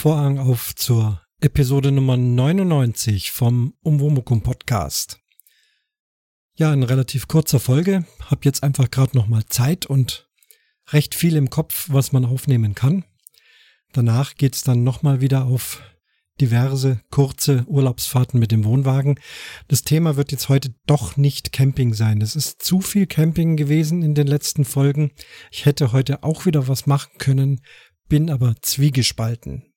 Vorhang auf zur Episode Nummer 99 vom Umwomukum Podcast. Ja, in relativ kurzer Folge. Hab jetzt einfach gerade nochmal Zeit und recht viel im Kopf, was man aufnehmen kann. Danach geht's dann nochmal wieder auf diverse kurze Urlaubsfahrten mit dem Wohnwagen. Das Thema wird jetzt heute doch nicht Camping sein. Es ist zu viel Camping gewesen in den letzten Folgen. Ich hätte heute auch wieder was machen können, bin aber zwiegespalten.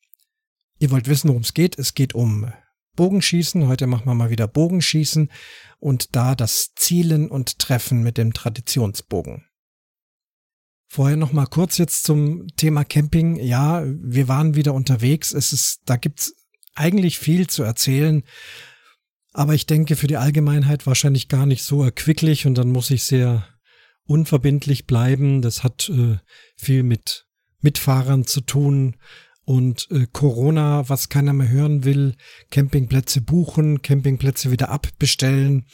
Ihr wollt wissen, worum es geht. Es geht um Bogenschießen. Heute machen wir mal wieder Bogenschießen und da das Zielen und Treffen mit dem Traditionsbogen. Vorher noch mal kurz jetzt zum Thema Camping. Ja, wir waren wieder unterwegs. Es ist, da gibt's eigentlich viel zu erzählen. Aber ich denke für die Allgemeinheit wahrscheinlich gar nicht so erquicklich und dann muss ich sehr unverbindlich bleiben. Das hat äh, viel mit Mitfahrern zu tun, und äh, Corona, was keiner mehr hören will, Campingplätze buchen, Campingplätze wieder abbestellen.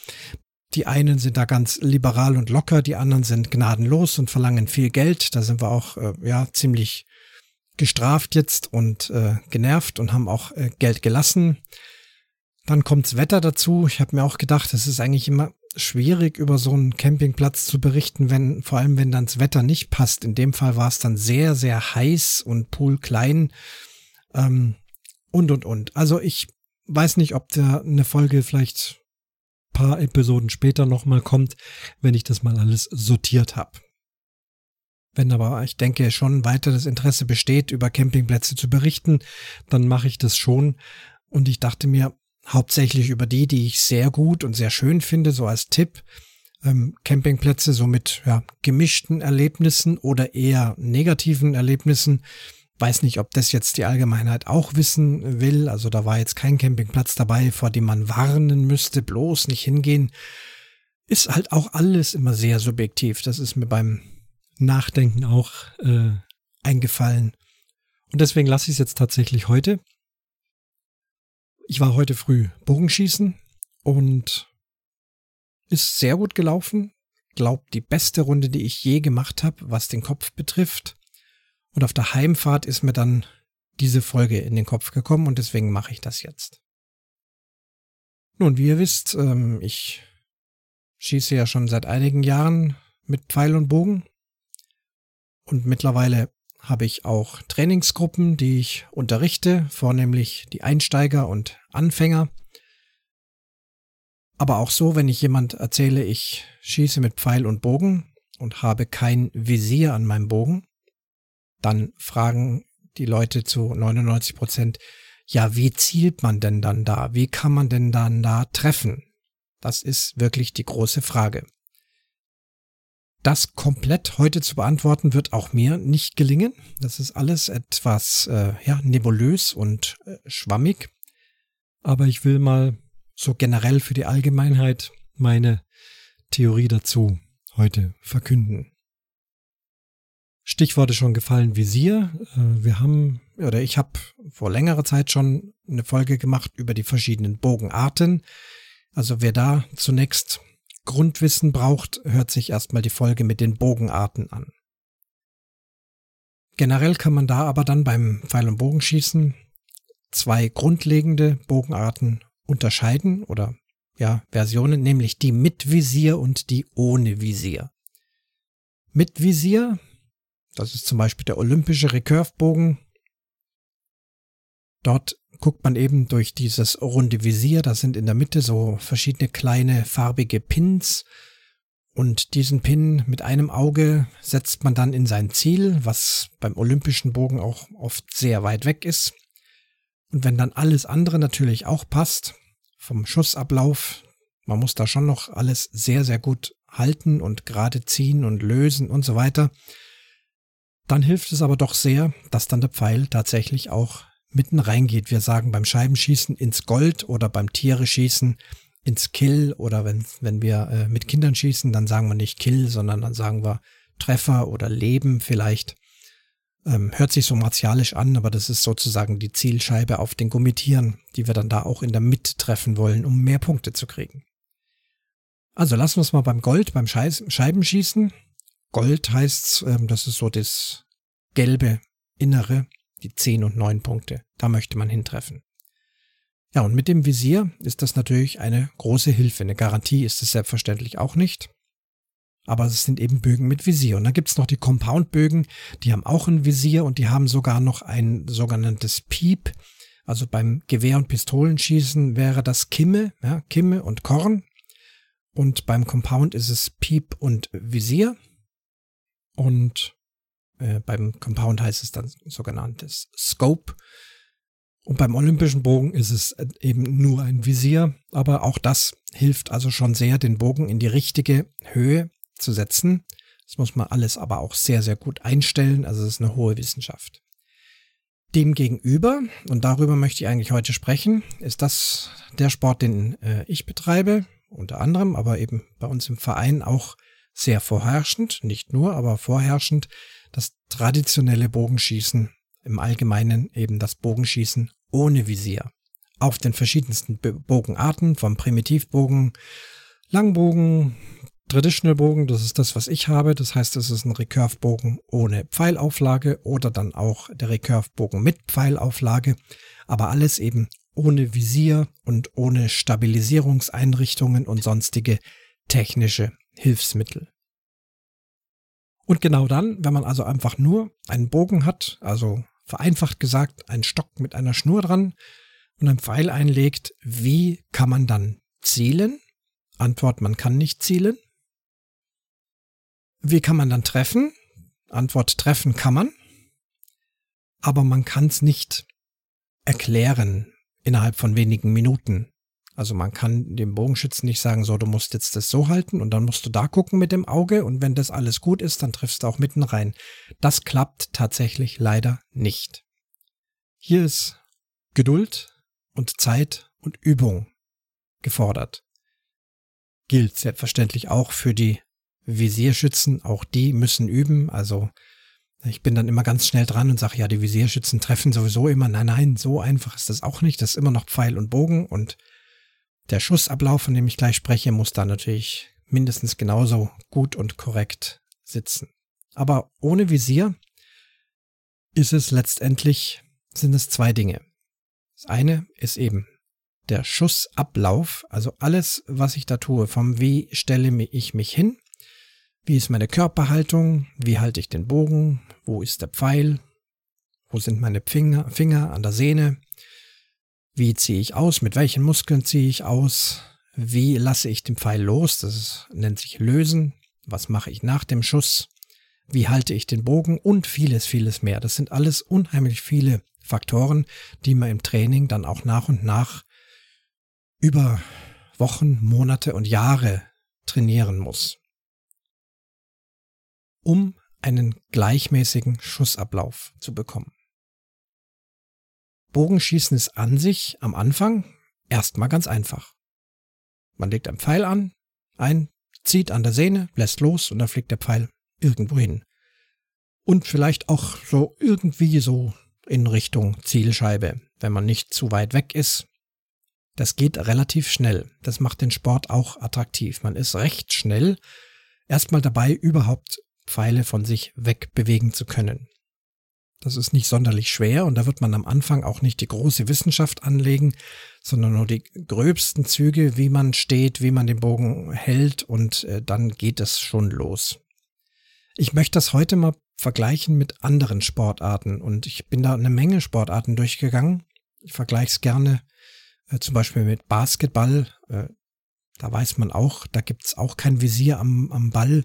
Die einen sind da ganz liberal und locker, die anderen sind gnadenlos und verlangen viel Geld. Da sind wir auch äh, ja ziemlich gestraft jetzt und äh, genervt und haben auch äh, Geld gelassen. Dann kommt's Wetter dazu. Ich habe mir auch gedacht, es ist eigentlich immer schwierig, über so einen Campingplatz zu berichten, wenn, vor allem wenn dann das Wetter nicht passt. In dem Fall war es dann sehr, sehr heiß und Pool klein. Ähm, und, und, und. Also ich weiß nicht, ob da eine Folge vielleicht paar Episoden später nochmal kommt, wenn ich das mal alles sortiert habe. Wenn aber ich denke schon weiter das Interesse besteht, über Campingplätze zu berichten, dann mache ich das schon. Und ich dachte mir, hauptsächlich über die, die ich sehr gut und sehr schön finde, so als Tipp. Ähm, Campingplätze so mit ja, gemischten Erlebnissen oder eher negativen Erlebnissen. Weiß nicht, ob das jetzt die Allgemeinheit auch wissen will. Also da war jetzt kein Campingplatz dabei, vor dem man warnen müsste, bloß nicht hingehen. Ist halt auch alles immer sehr subjektiv. Das ist mir beim Nachdenken auch äh, eingefallen. Und deswegen lasse ich es jetzt tatsächlich heute. Ich war heute früh Bogenschießen und ist sehr gut gelaufen. Glaubt die beste Runde, die ich je gemacht habe, was den Kopf betrifft. Und auf der Heimfahrt ist mir dann diese Folge in den Kopf gekommen und deswegen mache ich das jetzt. Nun, wie ihr wisst, ähm, ich schieße ja schon seit einigen Jahren mit Pfeil und Bogen und mittlerweile habe ich auch Trainingsgruppen, die ich unterrichte, vornehmlich die Einsteiger und Anfänger. Aber auch so, wenn ich jemand erzähle, ich schieße mit Pfeil und Bogen und habe kein Visier an meinem Bogen, dann fragen die Leute zu 99 Prozent, ja, wie zielt man denn dann da? Wie kann man denn dann da treffen? Das ist wirklich die große Frage. Das komplett heute zu beantworten wird auch mir nicht gelingen. Das ist alles etwas äh, ja, nebulös und äh, schwammig. Aber ich will mal so generell für die Allgemeinheit meine Theorie dazu heute verkünden. Stichworte schon gefallen Visier. Äh, wir haben, oder ich habe vor längerer Zeit schon eine Folge gemacht über die verschiedenen Bogenarten. Also wer da zunächst Grundwissen braucht, hört sich erstmal die Folge mit den Bogenarten an. Generell kann man da aber dann beim Pfeil- und Bogenschießen zwei grundlegende Bogenarten unterscheiden oder ja, Versionen, nämlich die mit Visier und die ohne Visier. Mit Visier, das ist zum Beispiel der olympische Recurve-Bogen. Dort guckt man eben durch dieses runde Visier. Da sind in der Mitte so verschiedene kleine farbige Pins. Und diesen Pin mit einem Auge setzt man dann in sein Ziel, was beim olympischen Bogen auch oft sehr weit weg ist. Und wenn dann alles andere natürlich auch passt, vom Schussablauf, man muss da schon noch alles sehr, sehr gut halten und gerade ziehen und lösen und so weiter, dann hilft es aber doch sehr, dass dann der Pfeil tatsächlich auch mitten reingeht. Wir sagen beim Scheibenschießen ins Gold oder beim Tiere schießen ins Kill oder wenn, wenn wir äh, mit Kindern schießen, dann sagen wir nicht Kill, sondern dann sagen wir Treffer oder Leben vielleicht. Ähm, hört sich so martialisch an, aber das ist sozusagen die Zielscheibe auf den Gummitieren, die wir dann da auch in der Mitte treffen wollen, um mehr Punkte zu kriegen. Also lassen wir es mal beim Gold, beim Scheibenschießen. Gold heißt, ähm, das ist so das gelbe Innere die 10 und 9 Punkte. Da möchte man hintreffen. Ja, und mit dem Visier ist das natürlich eine große Hilfe. Eine Garantie ist es selbstverständlich auch nicht. Aber es sind eben Bögen mit Visier. Und dann gibt's noch die Compound-Bögen, die haben auch ein Visier und die haben sogar noch ein sogenanntes Piep. Also beim Gewehr- und Pistolenschießen wäre das Kimme, ja, Kimme und Korn. Und beim Compound ist es Piep und Visier. Und äh, beim Compound heißt es dann sogenanntes Scope. Und beim olympischen Bogen ist es äh, eben nur ein Visier, aber auch das hilft also schon sehr, den Bogen in die richtige Höhe zu setzen. Das muss man alles aber auch sehr, sehr gut einstellen. Also es ist eine hohe Wissenschaft. Demgegenüber, und darüber möchte ich eigentlich heute sprechen, ist das der Sport, den äh, ich betreibe, unter anderem, aber eben bei uns im Verein auch sehr vorherrschend, nicht nur, aber vorherrschend, das traditionelle Bogenschießen, im Allgemeinen eben das Bogenschießen ohne Visier. Auf den verschiedensten Bogenarten, vom Primitivbogen, Langbogen, Traditional Bogen, das ist das, was ich habe. Das heißt, es ist ein Recurve-Bogen ohne Pfeilauflage oder dann auch der Recurve-Bogen mit Pfeilauflage. Aber alles eben ohne Visier und ohne Stabilisierungseinrichtungen und sonstige technische Hilfsmittel. Und genau dann, wenn man also einfach nur einen Bogen hat, also vereinfacht gesagt einen Stock mit einer Schnur dran und einen Pfeil einlegt, wie kann man dann zielen? Antwort, man kann nicht zielen. Wie kann man dann treffen? Antwort, treffen kann man. Aber man kann es nicht erklären innerhalb von wenigen Minuten. Also man kann dem Bogenschützen nicht sagen, so, du musst jetzt das so halten und dann musst du da gucken mit dem Auge und wenn das alles gut ist, dann triffst du auch mitten rein. Das klappt tatsächlich leider nicht. Hier ist Geduld und Zeit und Übung gefordert. Gilt selbstverständlich auch für die Visierschützen, auch die müssen üben. Also ich bin dann immer ganz schnell dran und sage, ja, die Visierschützen treffen sowieso immer. Nein, nein, so einfach ist das auch nicht. Das ist immer noch Pfeil und Bogen und der Schussablauf, von dem ich gleich spreche, muss da natürlich mindestens genauso gut und korrekt sitzen. Aber ohne Visier ist es letztendlich, sind es zwei Dinge. Das eine ist eben der Schussablauf, also alles, was ich da tue, vom wie stelle ich mich hin, wie ist meine Körperhaltung? Wie halte ich den Bogen? Wo ist der Pfeil? Wo sind meine Finger, Finger an der Sehne? Wie ziehe ich aus? Mit welchen Muskeln ziehe ich aus? Wie lasse ich den Pfeil los? Das nennt sich Lösen. Was mache ich nach dem Schuss? Wie halte ich den Bogen? Und vieles, vieles mehr. Das sind alles unheimlich viele Faktoren, die man im Training dann auch nach und nach über Wochen, Monate und Jahre trainieren muss um einen gleichmäßigen Schussablauf zu bekommen. Bogenschießen ist an sich am Anfang erstmal ganz einfach. Man legt einen Pfeil an, ein, zieht an der Sehne, lässt los und dann fliegt der Pfeil irgendwo hin. Und vielleicht auch so irgendwie so in Richtung Zielscheibe, wenn man nicht zu weit weg ist. Das geht relativ schnell. Das macht den Sport auch attraktiv. Man ist recht schnell erstmal dabei, überhaupt Pfeile von sich wegbewegen zu können. Das ist nicht sonderlich schwer und da wird man am Anfang auch nicht die große Wissenschaft anlegen, sondern nur die gröbsten Züge, wie man steht, wie man den Bogen hält und äh, dann geht es schon los. Ich möchte das heute mal vergleichen mit anderen Sportarten und ich bin da eine Menge Sportarten durchgegangen. Ich vergleiche es gerne äh, zum Beispiel mit Basketball. Äh, da weiß man auch, da gibt's auch kein Visier am, am Ball.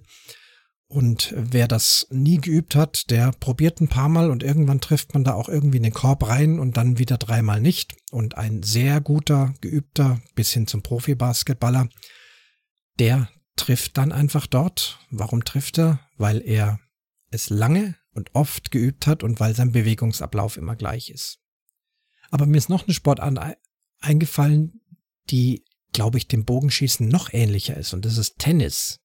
Und wer das nie geübt hat, der probiert ein paar Mal und irgendwann trifft man da auch irgendwie in den Korb rein und dann wieder dreimal nicht. Und ein sehr guter, geübter, bis hin zum Profi-Basketballer, der trifft dann einfach dort. Warum trifft er? Weil er es lange und oft geübt hat und weil sein Bewegungsablauf immer gleich ist. Aber mir ist noch eine Sportart eingefallen, die, glaube ich, dem Bogenschießen noch ähnlicher ist und das ist Tennis.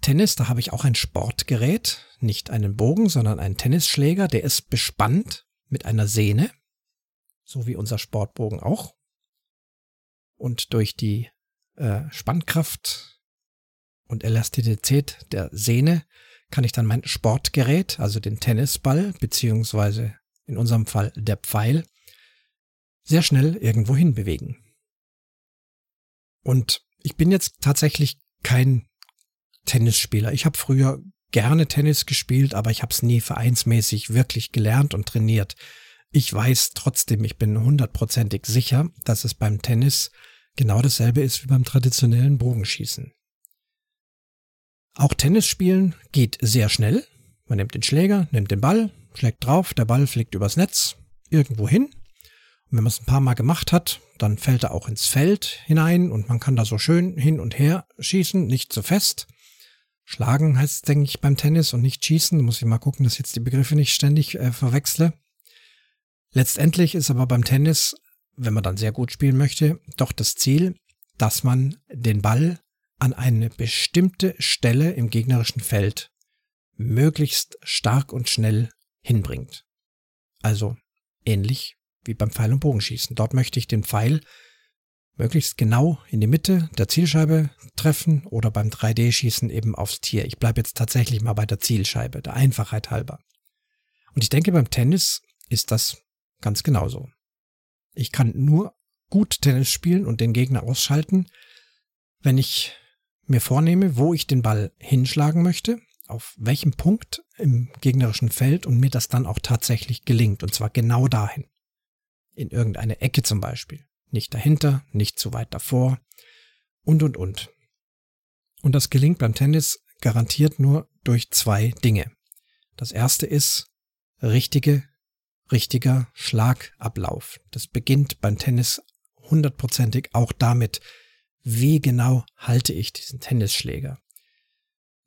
Tennis, da habe ich auch ein Sportgerät, nicht einen Bogen, sondern einen Tennisschläger, der ist bespannt mit einer Sehne, so wie unser Sportbogen auch. Und durch die äh, Spannkraft und Elastizität der Sehne kann ich dann mein Sportgerät, also den Tennisball beziehungsweise in unserem Fall der Pfeil, sehr schnell irgendwo hin bewegen. Und ich bin jetzt tatsächlich kein Tennisspieler. Ich habe früher gerne Tennis gespielt, aber ich habe es nie vereinsmäßig wirklich gelernt und trainiert. Ich weiß trotzdem, ich bin hundertprozentig sicher, dass es beim Tennis genau dasselbe ist wie beim traditionellen Bogenschießen. Auch Tennis spielen geht sehr schnell. Man nimmt den Schläger, nimmt den Ball, schlägt drauf, der Ball fliegt übers Netz irgendwo hin. Und wenn man es ein paar Mal gemacht hat, dann fällt er auch ins Feld hinein und man kann da so schön hin und her schießen, nicht zu so fest. Schlagen heißt es, denke ich, beim Tennis und nicht schießen. Da muss ich mal gucken, dass ich jetzt die Begriffe nicht ständig äh, verwechsle. Letztendlich ist aber beim Tennis, wenn man dann sehr gut spielen möchte, doch das Ziel, dass man den Ball an eine bestimmte Stelle im gegnerischen Feld möglichst stark und schnell hinbringt. Also ähnlich wie beim Pfeil- und Bogenschießen. Dort möchte ich den Pfeil möglichst genau in die Mitte der Zielscheibe treffen oder beim 3D-Schießen eben aufs Tier. Ich bleibe jetzt tatsächlich mal bei der Zielscheibe, der Einfachheit halber. Und ich denke, beim Tennis ist das ganz genauso. Ich kann nur gut Tennis spielen und den Gegner ausschalten, wenn ich mir vornehme, wo ich den Ball hinschlagen möchte, auf welchem Punkt im gegnerischen Feld und mir das dann auch tatsächlich gelingt, und zwar genau dahin. In irgendeine Ecke zum Beispiel nicht dahinter, nicht zu weit davor und, und, und. Und das gelingt beim Tennis garantiert nur durch zwei Dinge. Das erste ist richtige, richtiger Schlagablauf. Das beginnt beim Tennis hundertprozentig auch damit, wie genau halte ich diesen Tennisschläger?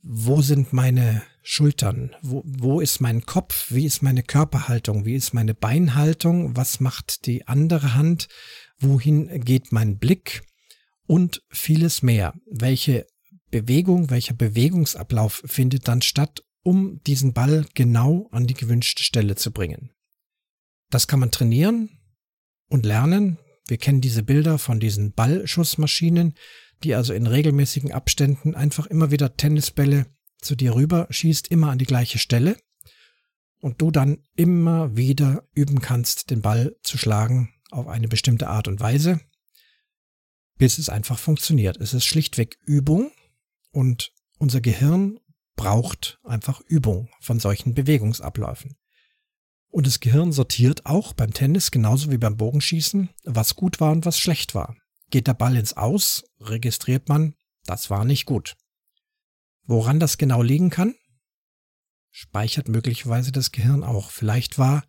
Wo sind meine Schultern? Wo, wo ist mein Kopf? Wie ist meine Körperhaltung? Wie ist meine Beinhaltung? Was macht die andere Hand? Wohin geht mein Blick und vieles mehr. Welche Bewegung, welcher Bewegungsablauf findet dann statt, um diesen Ball genau an die gewünschte Stelle zu bringen. Das kann man trainieren und lernen. Wir kennen diese Bilder von diesen Ballschussmaschinen, die also in regelmäßigen Abständen einfach immer wieder Tennisbälle zu dir rüber schießt, immer an die gleiche Stelle. Und du dann immer wieder üben kannst, den Ball zu schlagen auf eine bestimmte Art und Weise, bis es einfach funktioniert. Es ist schlichtweg Übung und unser Gehirn braucht einfach Übung von solchen Bewegungsabläufen. Und das Gehirn sortiert auch beim Tennis genauso wie beim Bogenschießen, was gut war und was schlecht war. Geht der Ball ins Aus, registriert man, das war nicht gut. Woran das genau liegen kann? Speichert möglicherweise das Gehirn auch. Vielleicht war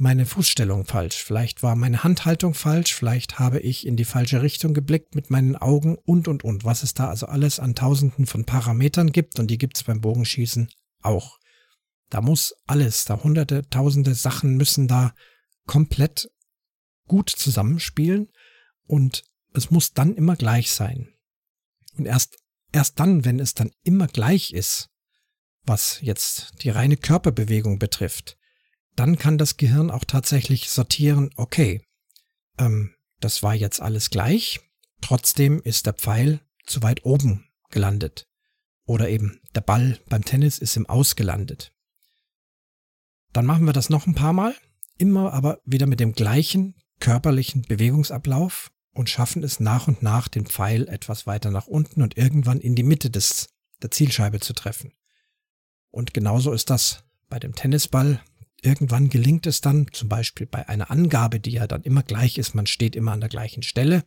meine Fußstellung falsch, vielleicht war meine Handhaltung falsch, vielleicht habe ich in die falsche Richtung geblickt mit meinen Augen und und und, was es da also alles an tausenden von Parametern gibt und die gibt's beim Bogenschießen auch. Da muss alles, da hunderte, tausende Sachen müssen da komplett gut zusammenspielen und es muss dann immer gleich sein. Und erst, erst dann, wenn es dann immer gleich ist, was jetzt die reine Körperbewegung betrifft, dann kann das Gehirn auch tatsächlich sortieren, okay, ähm, das war jetzt alles gleich, trotzdem ist der Pfeil zu weit oben gelandet. Oder eben der Ball beim Tennis ist im Aus gelandet. Dann machen wir das noch ein paar Mal, immer aber wieder mit dem gleichen körperlichen Bewegungsablauf und schaffen es nach und nach, den Pfeil etwas weiter nach unten und irgendwann in die Mitte des, der Zielscheibe zu treffen. Und genauso ist das bei dem Tennisball Irgendwann gelingt es dann, zum Beispiel bei einer Angabe, die ja dann immer gleich ist, man steht immer an der gleichen Stelle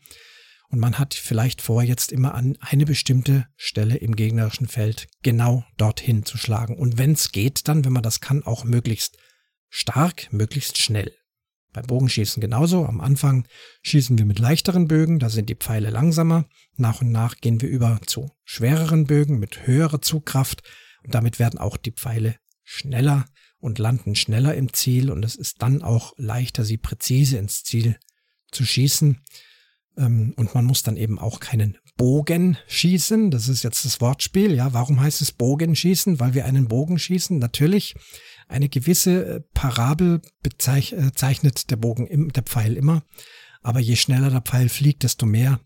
und man hat vielleicht vor, jetzt immer an eine bestimmte Stelle im gegnerischen Feld genau dorthin zu schlagen. Und wenn es geht, dann, wenn man das kann, auch möglichst stark, möglichst schnell. Beim Bogenschießen genauso. Am Anfang schießen wir mit leichteren Bögen, da sind die Pfeile langsamer. Nach und nach gehen wir über zu schwereren Bögen mit höherer Zugkraft und damit werden auch die Pfeile schneller und landen schneller im Ziel und es ist dann auch leichter, sie präzise ins Ziel zu schießen. Ähm, und man muss dann eben auch keinen Bogen schießen. Das ist jetzt das Wortspiel. Ja, warum heißt es Bogen schießen? Weil wir einen Bogen schießen. Natürlich eine gewisse äh, Parabel bezeichnet äh, der Bogen, der Pfeil immer. Aber je schneller der Pfeil fliegt, desto mehr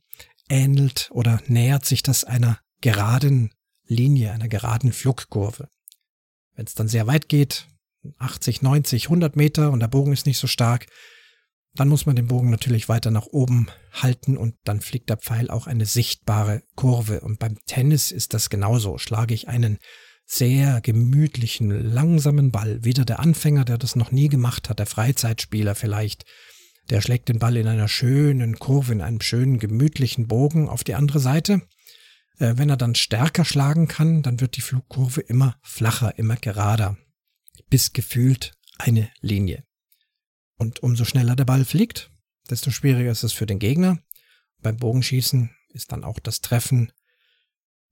ähnelt oder nähert sich das einer geraden Linie, einer geraden Flugkurve. Wenn es dann sehr weit geht, 80, 90, 100 Meter und der Bogen ist nicht so stark, dann muss man den Bogen natürlich weiter nach oben halten und dann fliegt der Pfeil auch eine sichtbare Kurve. Und beim Tennis ist das genauso. Schlage ich einen sehr gemütlichen, langsamen Ball, wieder der Anfänger, der das noch nie gemacht hat, der Freizeitspieler vielleicht, der schlägt den Ball in einer schönen Kurve, in einem schönen, gemütlichen Bogen auf die andere Seite. Äh, wenn er dann stärker schlagen kann, dann wird die Flugkurve immer flacher, immer gerader, bis gefühlt eine Linie. Und umso schneller der Ball fliegt, desto schwieriger ist es für den Gegner. Beim Bogenschießen ist dann auch das Treffen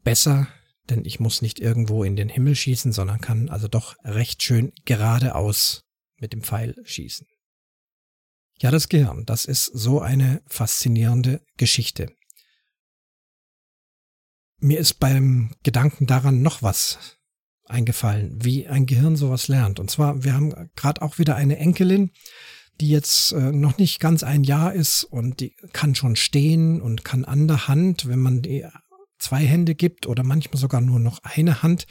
besser, denn ich muss nicht irgendwo in den Himmel schießen, sondern kann also doch recht schön geradeaus mit dem Pfeil schießen. Ja, das Gehirn, das ist so eine faszinierende Geschichte. Mir ist beim Gedanken daran noch was eingefallen, wie ein Gehirn sowas lernt. Und zwar, wir haben gerade auch wieder eine Enkelin, die jetzt äh, noch nicht ganz ein Jahr ist und die kann schon stehen und kann an der Hand, wenn man die zwei Hände gibt oder manchmal sogar nur noch eine Hand,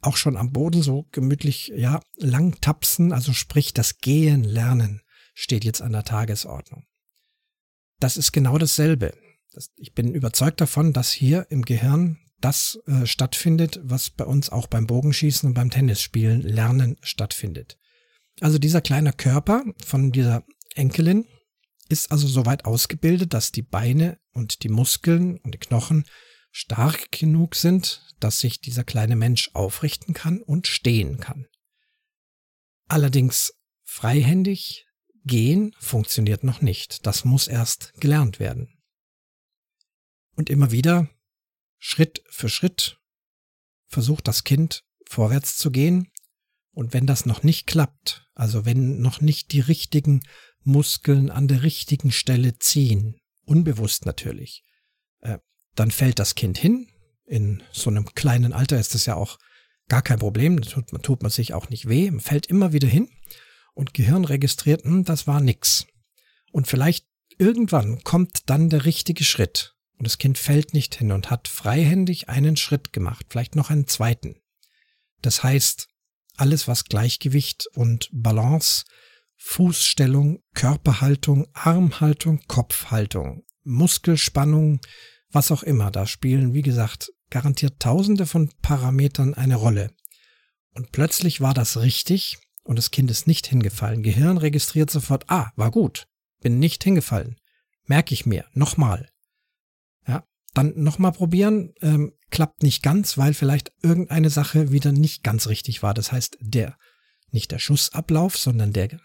auch schon am Boden so gemütlich, ja, lang tapsen, also sprich das Gehen lernen steht jetzt an der Tagesordnung. Das ist genau dasselbe. Ich bin überzeugt davon, dass hier im Gehirn das äh, stattfindet, was bei uns auch beim Bogenschießen und beim Tennisspielen Lernen stattfindet. Also dieser kleine Körper von dieser Enkelin ist also soweit ausgebildet, dass die Beine und die Muskeln und die Knochen stark genug sind, dass sich dieser kleine Mensch aufrichten kann und stehen kann. Allerdings freihändig gehen funktioniert noch nicht. Das muss erst gelernt werden. Und immer wieder Schritt für Schritt versucht das Kind vorwärts zu gehen. Und wenn das noch nicht klappt, also wenn noch nicht die richtigen Muskeln an der richtigen Stelle ziehen, unbewusst natürlich, äh, dann fällt das Kind hin. In so einem kleinen Alter ist das ja auch gar kein Problem, tut, tut man sich auch nicht weh, man fällt immer wieder hin und Gehirn registriert, hm, das war nix. Und vielleicht irgendwann kommt dann der richtige Schritt. Und das Kind fällt nicht hin und hat freihändig einen Schritt gemacht, vielleicht noch einen zweiten. Das heißt, alles was Gleichgewicht und Balance, Fußstellung, Körperhaltung, Armhaltung, Kopfhaltung, Muskelspannung, was auch immer, da spielen, wie gesagt, garantiert tausende von Parametern eine Rolle. Und plötzlich war das richtig und das Kind ist nicht hingefallen. Gehirn registriert sofort, ah, war gut, bin nicht hingefallen. Merke ich mir, nochmal, dann nochmal probieren. Ähm, klappt nicht ganz, weil vielleicht irgendeine Sache wieder nicht ganz richtig war. Das heißt, der, nicht der Schussablauf, sondern der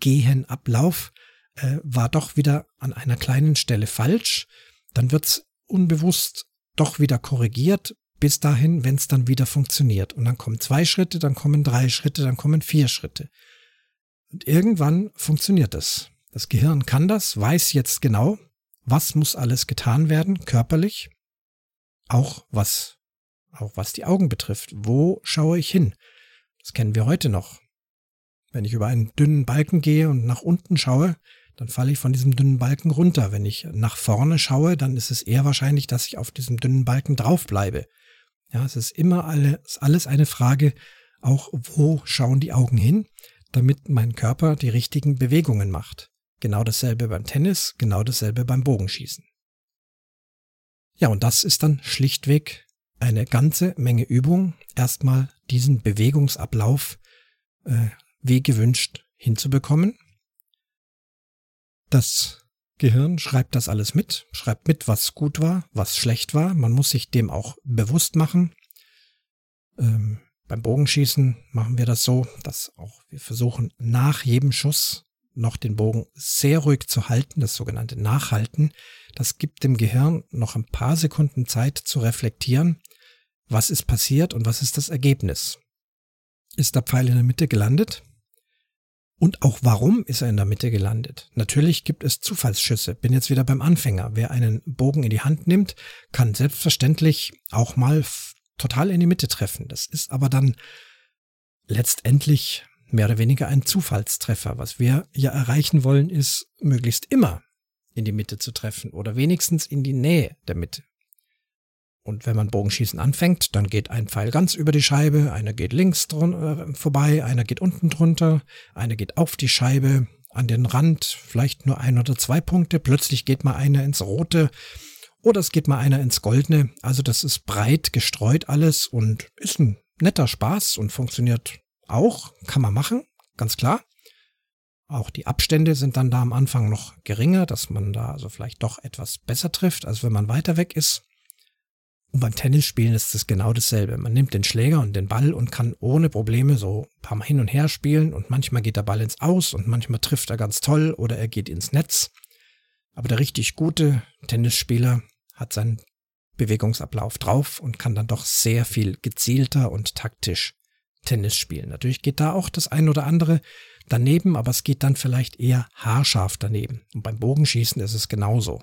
Gehenablauf äh, war doch wieder an einer kleinen Stelle falsch. Dann wird's unbewusst doch wieder korrigiert, bis dahin, wenn es dann wieder funktioniert. Und dann kommen zwei Schritte, dann kommen drei Schritte, dann kommen vier Schritte. Und irgendwann funktioniert es. Das Gehirn kann das, weiß jetzt genau, was muss alles getan werden, körperlich, auch was, auch was die Augen betrifft. Wo schaue ich hin? Das kennen wir heute noch. Wenn ich über einen dünnen Balken gehe und nach unten schaue, dann falle ich von diesem dünnen Balken runter. Wenn ich nach vorne schaue, dann ist es eher wahrscheinlich, dass ich auf diesem dünnen Balken drauf bleibe. Ja, es ist immer alles, alles eine Frage, auch wo schauen die Augen hin, damit mein Körper die richtigen Bewegungen macht. Genau dasselbe beim Tennis, genau dasselbe beim Bogenschießen. Ja, und das ist dann schlichtweg eine ganze Menge Übung, erstmal diesen Bewegungsablauf äh, wie gewünscht hinzubekommen. Das Gehirn schreibt das alles mit, schreibt mit, was gut war, was schlecht war. Man muss sich dem auch bewusst machen. Ähm, beim Bogenschießen machen wir das so, dass auch wir versuchen, nach jedem Schuss noch den Bogen sehr ruhig zu halten, das sogenannte Nachhalten, das gibt dem Gehirn noch ein paar Sekunden Zeit zu reflektieren, was ist passiert und was ist das Ergebnis. Ist der Pfeil in der Mitte gelandet? Und auch warum ist er in der Mitte gelandet? Natürlich gibt es Zufallsschüsse. Bin jetzt wieder beim Anfänger. Wer einen Bogen in die Hand nimmt, kann selbstverständlich auch mal total in die Mitte treffen. Das ist aber dann letztendlich mehr oder weniger ein Zufallstreffer. Was wir ja erreichen wollen, ist möglichst immer in die Mitte zu treffen oder wenigstens in die Nähe der Mitte. Und wenn man Bogenschießen anfängt, dann geht ein Pfeil ganz über die Scheibe, einer geht links äh, vorbei, einer geht unten drunter, einer geht auf die Scheibe, an den Rand, vielleicht nur ein oder zwei Punkte, plötzlich geht mal einer ins Rote oder es geht mal einer ins Goldene. Also das ist breit gestreut alles und ist ein netter Spaß und funktioniert auch, kann man machen, ganz klar. Auch die Abstände sind dann da am Anfang noch geringer, dass man da also vielleicht doch etwas besser trifft, als wenn man weiter weg ist. Und beim Tennisspielen ist es genau dasselbe. Man nimmt den Schläger und den Ball und kann ohne Probleme so ein paar Mal hin und her spielen und manchmal geht der Ball ins Aus und manchmal trifft er ganz toll oder er geht ins Netz. Aber der richtig gute Tennisspieler hat seinen Bewegungsablauf drauf und kann dann doch sehr viel gezielter und taktisch Tennis spielen. Natürlich geht da auch das ein oder andere daneben, aber es geht dann vielleicht eher haarscharf daneben. Und beim Bogenschießen ist es genauso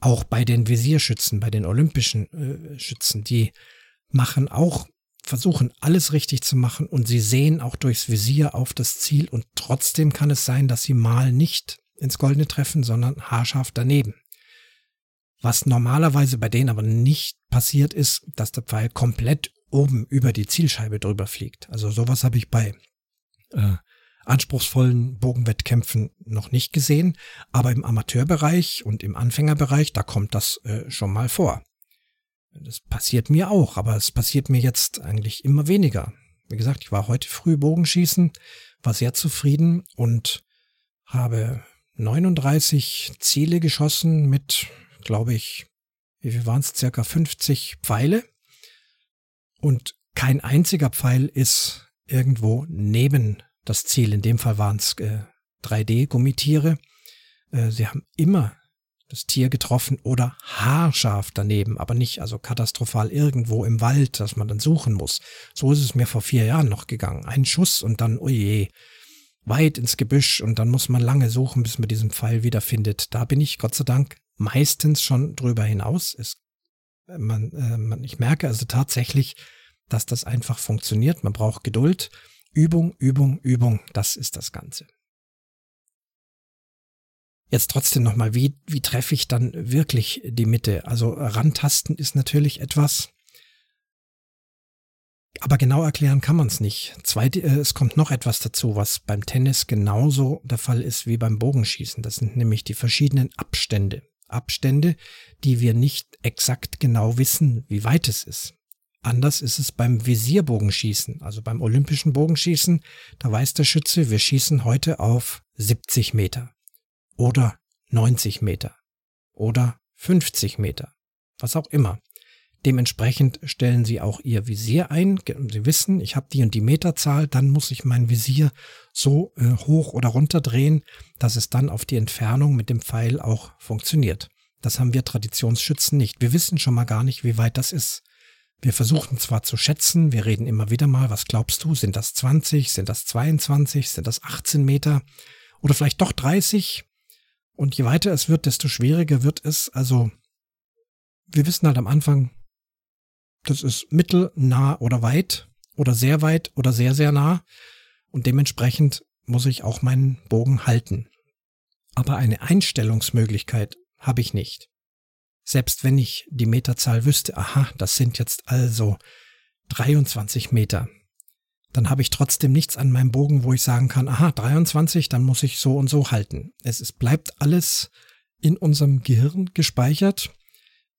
auch bei den Visierschützen, bei den olympischen äh, Schützen, die machen auch, versuchen alles richtig zu machen und sie sehen auch durchs Visier auf das Ziel und trotzdem kann es sein, dass sie mal nicht ins Goldene treffen, sondern haarscharf daneben. Was normalerweise bei denen aber nicht passiert ist, dass der Pfeil komplett oben über die Zielscheibe drüber fliegt. Also sowas habe ich bei äh, anspruchsvollen Bogenwettkämpfen noch nicht gesehen, aber im Amateurbereich und im Anfängerbereich, da kommt das äh, schon mal vor. Das passiert mir auch, aber es passiert mir jetzt eigentlich immer weniger. Wie gesagt, ich war heute früh Bogenschießen, war sehr zufrieden und habe 39 Ziele geschossen mit, glaube ich, wie viel waren es, circa 50 Pfeile. Und kein einziger Pfeil ist irgendwo neben das Ziel. In dem Fall waren es äh, 3D-Gummitiere. Äh, sie haben immer das Tier getroffen oder haarscharf daneben, aber nicht also katastrophal irgendwo im Wald, dass man dann suchen muss. So ist es mir vor vier Jahren noch gegangen. Ein Schuss und dann, oje, weit ins Gebüsch und dann muss man lange suchen, bis man diesen Pfeil wiederfindet. Da bin ich Gott sei Dank meistens schon drüber hinaus. Es, man, äh, man, ich merke also tatsächlich, dass das einfach funktioniert. Man braucht Geduld Übung, Übung, Übung, das ist das Ganze. Jetzt trotzdem nochmal, wie, wie treffe ich dann wirklich die Mitte? Also rantasten ist natürlich etwas, aber genau erklären kann man es nicht. Zweite, äh, es kommt noch etwas dazu, was beim Tennis genauso der Fall ist wie beim Bogenschießen. Das sind nämlich die verschiedenen Abstände. Abstände, die wir nicht exakt genau wissen, wie weit es ist. Anders ist es beim Visierbogenschießen, also beim olympischen Bogenschießen. Da weiß der Schütze, wir schießen heute auf 70 Meter oder 90 Meter oder 50 Meter, was auch immer. Dementsprechend stellen Sie auch Ihr Visier ein. Sie wissen, ich habe die und die Meterzahl, dann muss ich mein Visier so äh, hoch oder runter drehen, dass es dann auf die Entfernung mit dem Pfeil auch funktioniert. Das haben wir Traditionsschützen nicht. Wir wissen schon mal gar nicht, wie weit das ist. Wir versuchen zwar zu schätzen, wir reden immer wieder mal, was glaubst du, sind das 20, sind das 22, sind das 18 Meter oder vielleicht doch 30? Und je weiter es wird, desto schwieriger wird es. Also wir wissen halt am Anfang, das ist mittel, nah oder weit oder sehr weit oder sehr, sehr nah. Und dementsprechend muss ich auch meinen Bogen halten. Aber eine Einstellungsmöglichkeit habe ich nicht. Selbst wenn ich die Meterzahl wüsste, aha, das sind jetzt also 23 Meter, dann habe ich trotzdem nichts an meinem Bogen, wo ich sagen kann, aha, 23, dann muss ich so und so halten. Es ist, bleibt alles in unserem Gehirn gespeichert,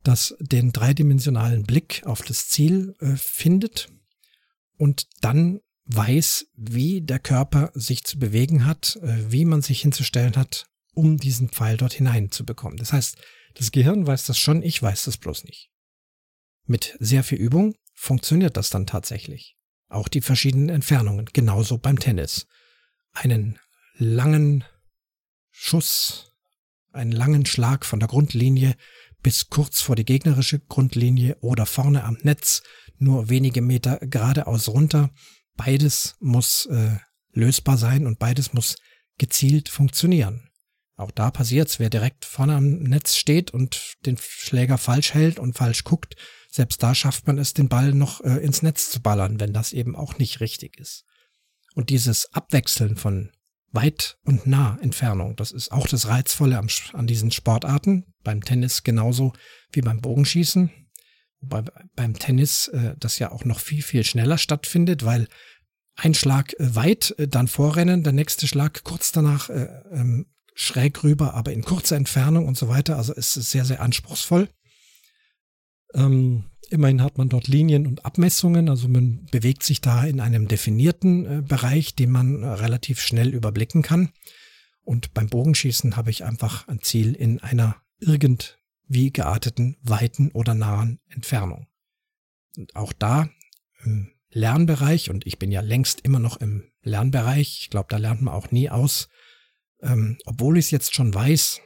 das den dreidimensionalen Blick auf das Ziel äh, findet und dann weiß, wie der Körper sich zu bewegen hat, äh, wie man sich hinzustellen hat, um diesen Pfeil dort hinein zu bekommen. Das heißt, das Gehirn weiß das schon, ich weiß das bloß nicht. Mit sehr viel Übung funktioniert das dann tatsächlich. Auch die verschiedenen Entfernungen, genauso beim Tennis. Einen langen Schuss, einen langen Schlag von der Grundlinie bis kurz vor die gegnerische Grundlinie oder vorne am Netz, nur wenige Meter geradeaus runter. Beides muss äh, lösbar sein und beides muss gezielt funktionieren. Auch da passiert's, wer direkt vorne am Netz steht und den Schläger falsch hält und falsch guckt, selbst da schafft man es, den Ball noch äh, ins Netz zu ballern, wenn das eben auch nicht richtig ist. Und dieses Abwechseln von weit und nah Entfernung, das ist auch das Reizvolle am, an diesen Sportarten, beim Tennis genauso wie beim Bogenschießen. Wobei beim Tennis äh, das ja auch noch viel, viel schneller stattfindet, weil ein Schlag äh, weit, äh, dann vorrennen, der nächste Schlag kurz danach äh, ähm, schräg rüber, aber in kurzer Entfernung und so weiter. Also es ist sehr, sehr anspruchsvoll. Ähm, immerhin hat man dort Linien und Abmessungen, also man bewegt sich da in einem definierten äh, Bereich, den man äh, relativ schnell überblicken kann. Und beim Bogenschießen habe ich einfach ein Ziel in einer irgendwie gearteten, weiten oder nahen Entfernung. Und auch da im Lernbereich, und ich bin ja längst immer noch im Lernbereich, ich glaube, da lernt man auch nie aus, ähm, obwohl ich es jetzt schon weiß,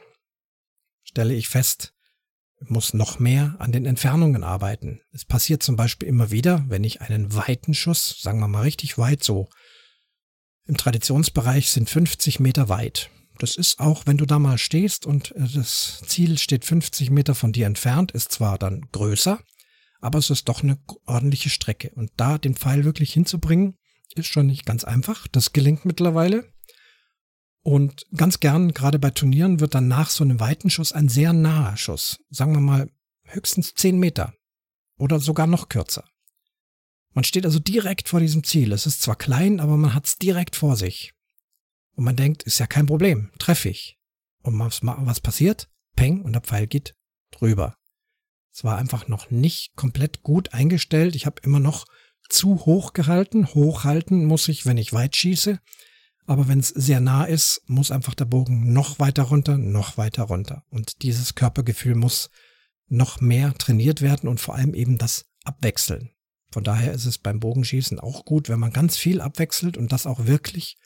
stelle ich fest, muss noch mehr an den Entfernungen arbeiten. Es passiert zum Beispiel immer wieder, wenn ich einen weiten Schuss, sagen wir mal richtig weit, so im Traditionsbereich sind 50 Meter weit. Das ist auch, wenn du da mal stehst und äh, das Ziel steht 50 Meter von dir entfernt, ist zwar dann größer, aber es ist doch eine ordentliche Strecke. Und da den Pfeil wirklich hinzubringen, ist schon nicht ganz einfach. Das gelingt mittlerweile. Und ganz gern, gerade bei Turnieren, wird dann nach so einem weiten Schuss ein sehr naher Schuss. Sagen wir mal höchstens 10 Meter. Oder sogar noch kürzer. Man steht also direkt vor diesem Ziel. Es ist zwar klein, aber man hat es direkt vor sich. Und man denkt, ist ja kein Problem, treffe ich. Und was, was passiert? Peng und der Pfeil geht drüber. Es war einfach noch nicht komplett gut eingestellt. Ich habe immer noch zu hoch gehalten. Hochhalten muss ich, wenn ich weit schieße. Aber wenn es sehr nah ist, muss einfach der Bogen noch weiter runter, noch weiter runter. Und dieses Körpergefühl muss noch mehr trainiert werden und vor allem eben das Abwechseln. Von daher ist es beim Bogenschießen auch gut, wenn man ganz viel abwechselt und das auch wirklich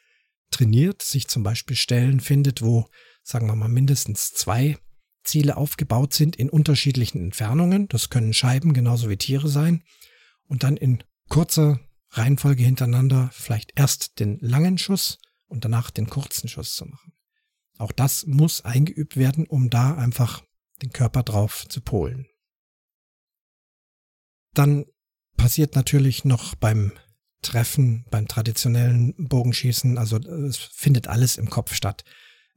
trainiert, sich zum Beispiel Stellen findet, wo, sagen wir mal, mindestens zwei Ziele aufgebaut sind in unterschiedlichen Entfernungen. Das können Scheiben genauso wie Tiere sein. Und dann in kurzer Reihenfolge hintereinander vielleicht erst den langen Schuss, und danach den kurzen Schuss zu machen. Auch das muss eingeübt werden, um da einfach den Körper drauf zu polen. Dann passiert natürlich noch beim Treffen, beim traditionellen Bogenschießen, also es findet alles im Kopf statt.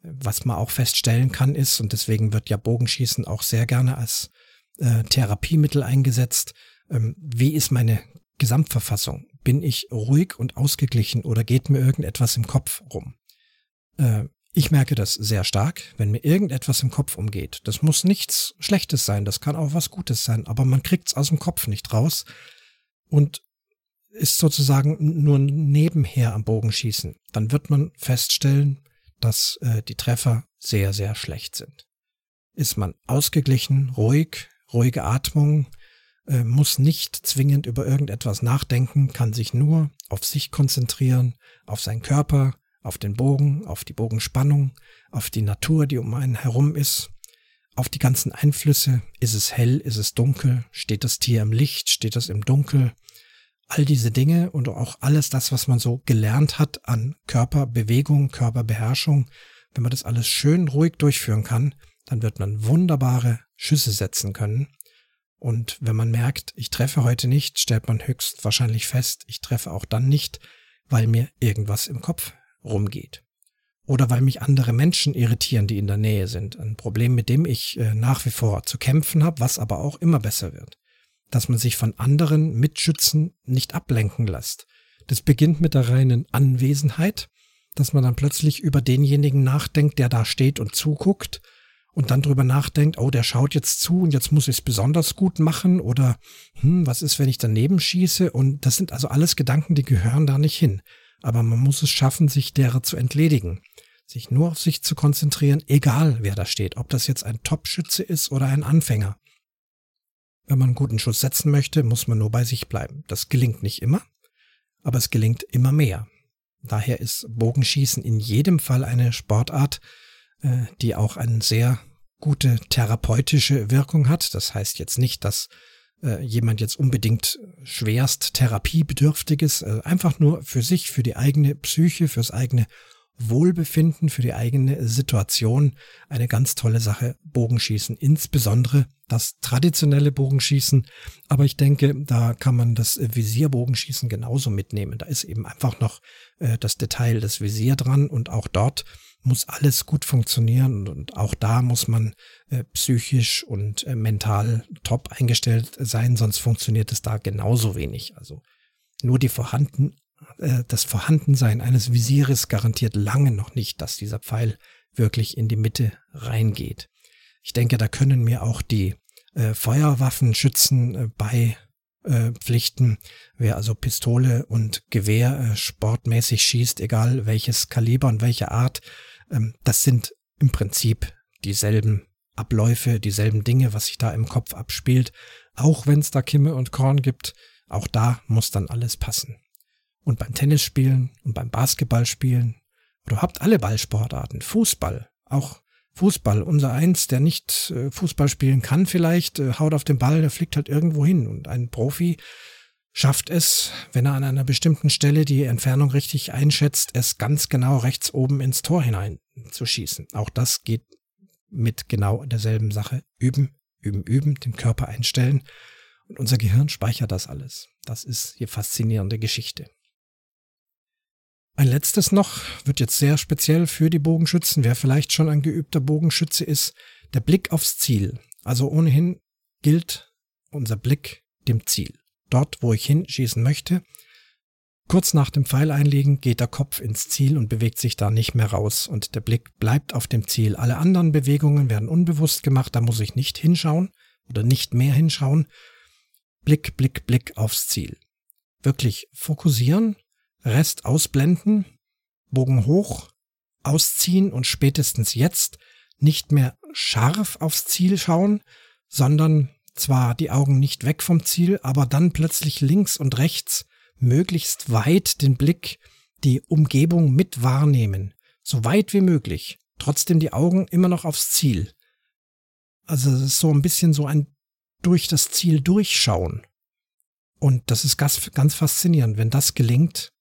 Was man auch feststellen kann ist, und deswegen wird ja Bogenschießen auch sehr gerne als äh, Therapiemittel eingesetzt, ähm, wie ist meine Gesamtverfassung? Bin ich ruhig und ausgeglichen oder geht mir irgendetwas im Kopf rum? Äh, ich merke das sehr stark, wenn mir irgendetwas im Kopf umgeht. Das muss nichts Schlechtes sein, das kann auch was Gutes sein, aber man kriegt's aus dem Kopf nicht raus und ist sozusagen nur nebenher am Bogenschießen. Dann wird man feststellen, dass äh, die Treffer sehr, sehr schlecht sind. Ist man ausgeglichen, ruhig, ruhige Atmung, äh, muss nicht zwingend über irgendetwas nachdenken, kann sich nur auf sich konzentrieren, auf seinen Körper, auf den Bogen, auf die Bogenspannung, auf die Natur, die um einen herum ist, auf die ganzen Einflüsse. Ist es hell, ist es dunkel, steht das Tier im Licht, steht es im Dunkel? All diese Dinge und auch alles das, was man so gelernt hat an Körperbewegung, Körperbeherrschung, wenn man das alles schön ruhig durchführen kann, dann wird man wunderbare Schüsse setzen können und wenn man merkt, ich treffe heute nicht, stellt man höchstwahrscheinlich fest, ich treffe auch dann nicht, weil mir irgendwas im Kopf rumgeht. Oder weil mich andere Menschen irritieren, die in der Nähe sind. Ein Problem, mit dem ich äh, nach wie vor zu kämpfen habe, was aber auch immer besser wird. Dass man sich von anderen Mitschützen nicht ablenken lässt. Das beginnt mit der reinen Anwesenheit, dass man dann plötzlich über denjenigen nachdenkt, der da steht und zuguckt und dann drüber nachdenkt, oh, der schaut jetzt zu und jetzt muss ich es besonders gut machen oder hm, was ist, wenn ich daneben schieße? Und das sind also alles Gedanken, die gehören da nicht hin. Aber man muss es schaffen, sich derer zu entledigen, sich nur auf sich zu konzentrieren, egal wer da steht, ob das jetzt ein Top-Schütze ist oder ein Anfänger. Wenn man einen guten Schuss setzen möchte, muss man nur bei sich bleiben. Das gelingt nicht immer, aber es gelingt immer mehr. Daher ist Bogenschießen in jedem Fall eine Sportart, die auch eine sehr gute therapeutische Wirkung hat. Das heißt jetzt nicht, dass äh, jemand jetzt unbedingt schwerst therapiebedürftig ist, äh, einfach nur für sich, für die eigene Psyche, fürs eigene Wohlbefinden, für die eigene Situation eine ganz tolle Sache, Bogenschießen. Insbesondere das traditionelle Bogenschießen. Aber ich denke, da kann man das Visierbogenschießen genauso mitnehmen. Da ist eben einfach noch äh, das Detail des Visier dran und auch dort muss alles gut funktionieren und auch da muss man äh, psychisch und äh, mental top eingestellt sein, sonst funktioniert es da genauso wenig. Also nur die vorhanden, äh, das Vorhandensein eines Visieres garantiert lange noch nicht, dass dieser Pfeil wirklich in die Mitte reingeht. Ich denke, da können mir auch die äh, Feuerwaffenschützen äh, bei äh, Pflichten. Wer also Pistole und Gewehr äh, sportmäßig schießt, egal welches Kaliber und welche Art, ähm, das sind im Prinzip dieselben Abläufe, dieselben Dinge, was sich da im Kopf abspielt. Auch wenn es da Kimme und Korn gibt, auch da muss dann alles passen. Und beim Tennisspielen und beim Basketballspielen oder überhaupt alle Ballsportarten, Fußball, auch Fußball, unser Eins, der nicht äh, Fußball spielen kann vielleicht, äh, haut auf den Ball, der fliegt halt irgendwo hin. Und ein Profi schafft es, wenn er an einer bestimmten Stelle die Entfernung richtig einschätzt, es ganz genau rechts oben ins Tor hinein zu schießen. Auch das geht mit genau derselben Sache. Üben, üben, üben, den Körper einstellen. Und unser Gehirn speichert das alles. Das ist die faszinierende Geschichte. Ein letztes noch wird jetzt sehr speziell für die Bogenschützen. Wer vielleicht schon ein geübter Bogenschütze ist, der Blick aufs Ziel. Also ohnehin gilt unser Blick dem Ziel dort, wo ich hinschießen möchte. Kurz nach dem Pfeil einlegen geht der Kopf ins Ziel und bewegt sich da nicht mehr raus und der Blick bleibt auf dem Ziel. Alle anderen Bewegungen werden unbewusst gemacht, da muss ich nicht hinschauen oder nicht mehr hinschauen. Blick, Blick, Blick aufs Ziel. Wirklich fokussieren, Rest ausblenden, Bogen hoch, ausziehen und spätestens jetzt nicht mehr scharf aufs Ziel schauen, sondern zwar die Augen nicht weg vom Ziel, aber dann plötzlich links und rechts möglichst weit den Blick, die Umgebung mit wahrnehmen, so weit wie möglich, trotzdem die Augen immer noch aufs Ziel. Also es ist so ein bisschen so ein durch das Ziel durchschauen. Und das ist ganz, ganz faszinierend, wenn das gelingt.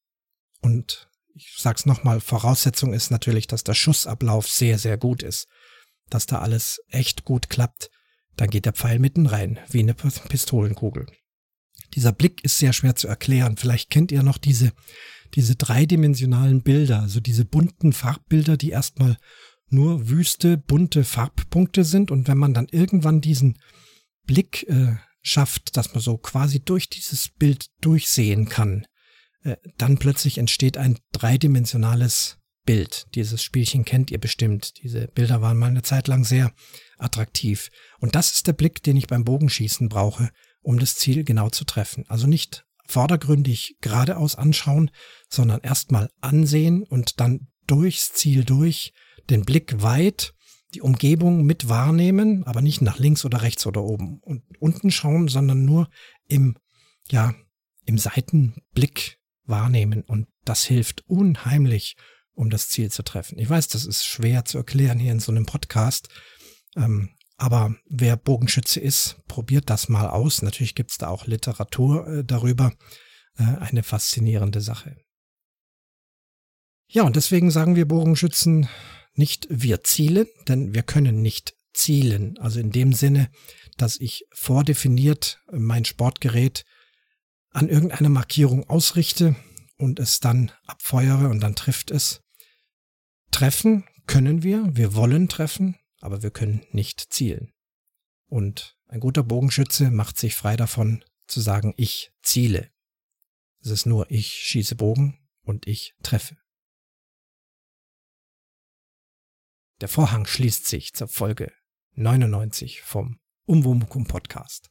Und ich sag's nochmal, Voraussetzung ist natürlich, dass der Schussablauf sehr, sehr gut ist. Dass da alles echt gut klappt. Dann geht der Pfeil mitten rein, wie eine Pistolenkugel. Dieser Blick ist sehr schwer zu erklären. Vielleicht kennt ihr noch diese, diese dreidimensionalen Bilder, also diese bunten Farbbilder, die erstmal nur wüste, bunte Farbpunkte sind. Und wenn man dann irgendwann diesen Blick äh, schafft, dass man so quasi durch dieses Bild durchsehen kann, äh, dann plötzlich entsteht ein dreidimensionales Bild. Dieses Spielchen kennt ihr bestimmt. Diese Bilder waren mal eine Zeit lang sehr attraktiv. Und das ist der Blick, den ich beim Bogenschießen brauche, um das Ziel genau zu treffen. Also nicht vordergründig geradeaus anschauen, sondern erstmal ansehen und dann durchs Ziel durch, den Blick weit, die Umgebung mit wahrnehmen, aber nicht nach links oder rechts oder oben und unten schauen, sondern nur im, ja, im Seitenblick wahrnehmen. Und das hilft unheimlich, um das Ziel zu treffen. Ich weiß, das ist schwer zu erklären hier in so einem Podcast, ähm, aber wer Bogenschütze ist, probiert das mal aus. Natürlich gibt's da auch Literatur äh, darüber. Äh, eine faszinierende Sache. Ja, und deswegen sagen wir Bogenschützen nicht wir zielen, denn wir können nicht zielen. Also in dem Sinne, dass ich vordefiniert mein Sportgerät an irgendeiner Markierung ausrichte und es dann abfeuere und dann trifft es. Treffen können wir, wir wollen treffen, aber wir können nicht zielen. Und ein guter Bogenschütze macht sich frei davon zu sagen, ich ziele. Es ist nur, ich schieße Bogen und ich treffe. Der Vorhang schließt sich zur Folge 99 vom Umwomukum Podcast.